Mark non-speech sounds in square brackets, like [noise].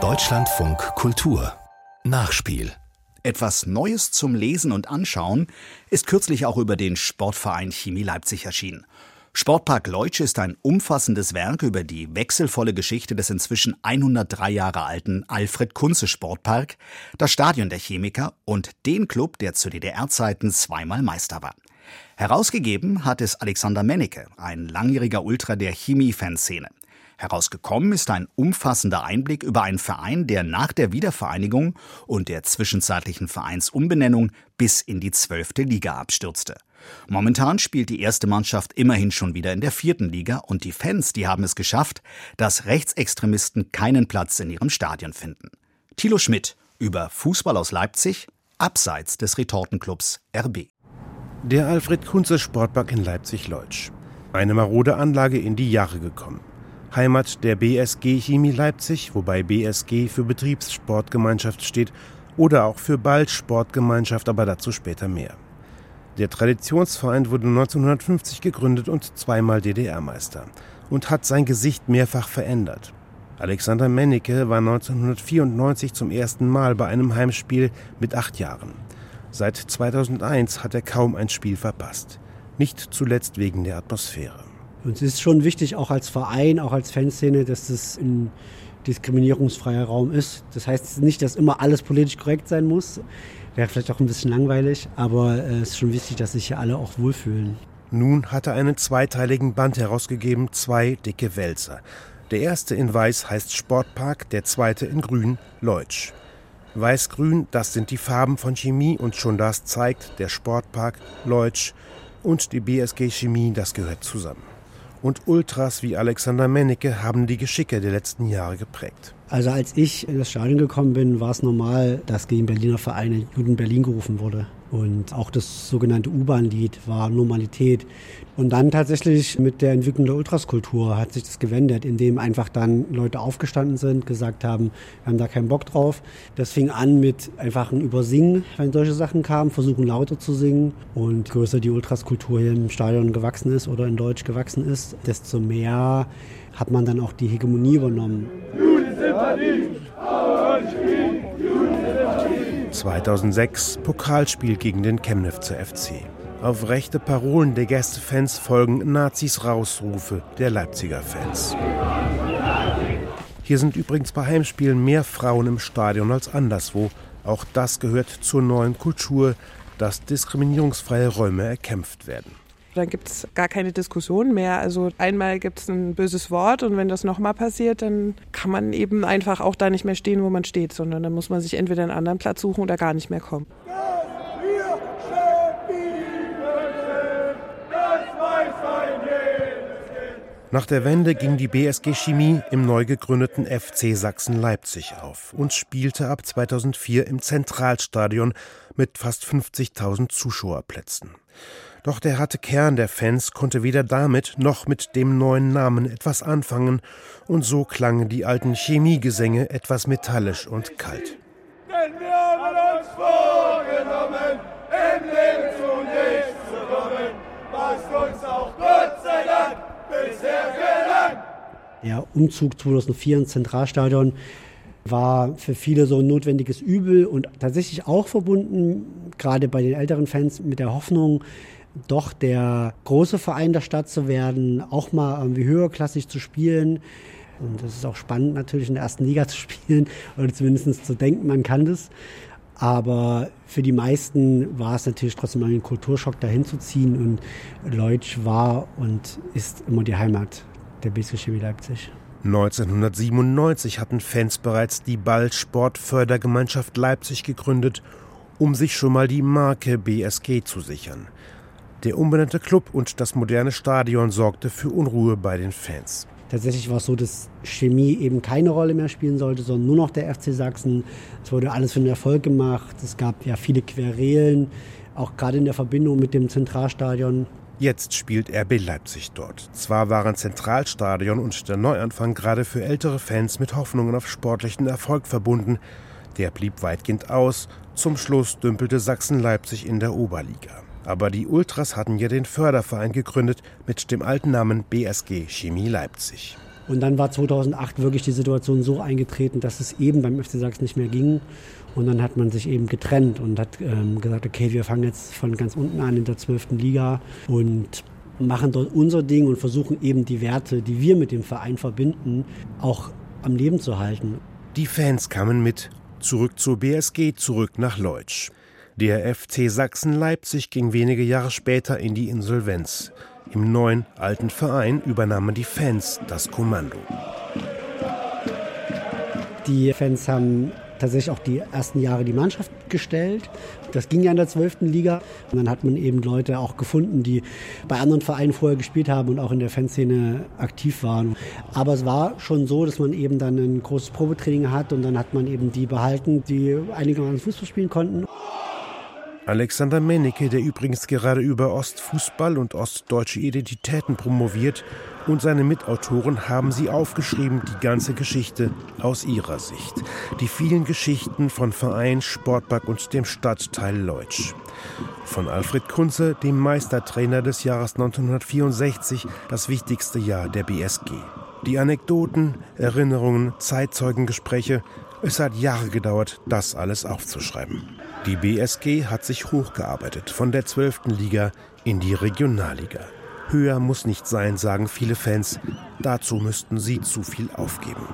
Deutschlandfunk Kultur Nachspiel etwas Neues zum Lesen und Anschauen ist kürzlich auch über den Sportverein Chemie Leipzig erschienen. Sportpark Leutsch ist ein umfassendes Werk über die wechselvolle Geschichte des inzwischen 103 Jahre alten Alfred Kunze Sportpark, das Stadion der Chemiker und den Club, der zu DDR-Zeiten zweimal Meister war. Herausgegeben hat es Alexander Mennecke, ein langjähriger Ultra der Chemie-Fanszene. Herausgekommen ist ein umfassender Einblick über einen Verein, der nach der Wiedervereinigung und der zwischenzeitlichen Vereinsumbenennung bis in die zwölfte Liga abstürzte. Momentan spielt die erste Mannschaft immerhin schon wieder in der vierten Liga und die Fans, die haben es geschafft, dass Rechtsextremisten keinen Platz in ihrem Stadion finden. Thilo Schmidt über Fußball aus Leipzig, abseits des Retortenclubs RB. Der Alfred Kunze Sportpark in Leipzig-Leutsch. Eine marode Anlage in die Jahre gekommen. Heimat der BSG Chemie Leipzig, wobei BSG für Betriebssportgemeinschaft steht oder auch für Ballsportgemeinschaft, aber dazu später mehr. Der Traditionsverein wurde 1950 gegründet und zweimal DDR-Meister und hat sein Gesicht mehrfach verändert. Alexander Mennecke war 1994 zum ersten Mal bei einem Heimspiel mit acht Jahren. Seit 2001 hat er kaum ein Spiel verpasst. Nicht zuletzt wegen der Atmosphäre. Und es ist schon wichtig, auch als Verein, auch als Fanszene, dass das ein diskriminierungsfreier Raum ist. Das heißt nicht, dass immer alles politisch korrekt sein muss. Wäre vielleicht auch ein bisschen langweilig, aber äh, es ist schon wichtig, dass sich hier alle auch wohlfühlen. Nun hat er einen zweiteiligen Band herausgegeben, zwei dicke Wälzer. Der erste in Weiß heißt Sportpark, der zweite in Grün Leutsch. Weiß-Grün, das sind die Farben von Chemie und schon das zeigt, der Sportpark Leutsch und die BSG Chemie, das gehört zusammen und Ultras wie Alexander Mennecke haben die Geschicke der letzten Jahre geprägt. Also als ich in das Stadion gekommen bin, war es normal, dass gegen Berliner Vereine Juden Berlin gerufen wurde. Und auch das sogenannte U-Bahn-Lied war Normalität. Und dann tatsächlich mit der Entwicklung der Ultraskultur hat sich das gewendet, indem einfach dann Leute aufgestanden sind, gesagt haben, wir haben da keinen Bock drauf. Das fing an mit einfachen Übersingen, wenn solche Sachen kamen, versuchen lauter zu singen. Und größer die Ultraskultur hier im Stadion gewachsen ist oder in Deutsch gewachsen ist, desto mehr hat man dann auch die Hegemonie übernommen. 2006 Pokalspiel gegen den Chemnitzer FC. Auf rechte Parolen der Gästefans folgen Nazis Rausrufe der Leipziger Fans. Hier sind übrigens bei Heimspielen mehr Frauen im Stadion als anderswo. Auch das gehört zur neuen Kultur, dass diskriminierungsfreie Räume erkämpft werden. Dann gibt es gar keine Diskussion mehr. Also einmal gibt es ein böses Wort und wenn das nochmal passiert, dann kann man eben einfach auch da nicht mehr stehen, wo man steht, sondern dann muss man sich entweder einen anderen Platz suchen oder gar nicht mehr kommen. Nach der Wende ging die BSG Chemie im neu gegründeten FC Sachsen-Leipzig auf und spielte ab 2004 im Zentralstadion mit fast 50.000 Zuschauerplätzen. Doch der harte Kern der Fans konnte weder damit noch mit dem neuen Namen etwas anfangen, und so klangen die alten Chemiegesänge etwas metallisch und kalt. Denn wir haben uns vorgenommen, im Leben zu nichts zu kommen, was uns auch Gott sei Dank bisher gelang. Der Umzug 2004 ins Zentralstadion war für viele so ein notwendiges Übel und tatsächlich auch verbunden, gerade bei den älteren Fans, mit der Hoffnung, doch der große Verein der Stadt zu werden, auch mal irgendwie höherklassig zu spielen. Und das ist auch spannend, natürlich in der ersten Liga [laughs] zu spielen oder zumindest zu denken, man kann das. Aber für die meisten war es natürlich trotzdem ein Kulturschock, dahin zu ziehen. Und Leutsch war und ist immer die Heimat der BSG Chemie Leipzig. 1997 hatten Fans bereits die Ballsportfördergemeinschaft Leipzig gegründet, um sich schon mal die Marke BSG zu sichern. Der umbenannte Club und das moderne Stadion sorgte für Unruhe bei den Fans. Tatsächlich war es so, dass Chemie eben keine Rolle mehr spielen sollte, sondern nur noch der FC Sachsen. Es wurde alles für den Erfolg gemacht. Es gab ja viele Querelen, auch gerade in der Verbindung mit dem Zentralstadion. Jetzt spielt RB Leipzig dort. Zwar waren Zentralstadion und der Neuanfang gerade für ältere Fans mit Hoffnungen auf sportlichen Erfolg verbunden. Der blieb weitgehend aus. Zum Schluss dümpelte Sachsen-Leipzig in der Oberliga. Aber die Ultras hatten ja den Förderverein gegründet mit dem alten Namen BSG Chemie Leipzig. Und dann war 2008 wirklich die Situation so eingetreten, dass es eben beim FC Sachsen nicht mehr ging. Und dann hat man sich eben getrennt und hat ähm, gesagt, okay, wir fangen jetzt von ganz unten an in der 12. Liga und machen dort unser Ding und versuchen eben die Werte, die wir mit dem Verein verbinden, auch am Leben zu halten. Die Fans kamen mit zurück zur BSG, zurück nach Leutsch. Der FC Sachsen-Leipzig ging wenige Jahre später in die Insolvenz. Im neuen alten Verein übernahmen die Fans das Kommando. Die Fans haben tatsächlich auch die ersten Jahre die Mannschaft gestellt. Das ging ja in der 12. Liga. Und dann hat man eben Leute auch gefunden, die bei anderen Vereinen vorher gespielt haben und auch in der Fanszene aktiv waren. Aber es war schon so, dass man eben dann ein großes Probetraining hat und dann hat man eben die behalten, die einigermaßen Fußball spielen konnten. Alexander Mennecke, der übrigens gerade über Ostfußball und ostdeutsche Identitäten promoviert, und seine Mitautoren haben sie aufgeschrieben, die ganze Geschichte aus ihrer Sicht. Die vielen Geschichten von Verein, Sportpark und dem Stadtteil Leutsch. Von Alfred Kunze, dem Meistertrainer des Jahres 1964, das wichtigste Jahr der BSG. Die Anekdoten, Erinnerungen, Zeitzeugengespräche, es hat Jahre gedauert, das alles aufzuschreiben. Die BSG hat sich hochgearbeitet von der 12. Liga in die Regionalliga. Höher muss nicht sein, sagen viele Fans. Dazu müssten sie zu viel aufgeben.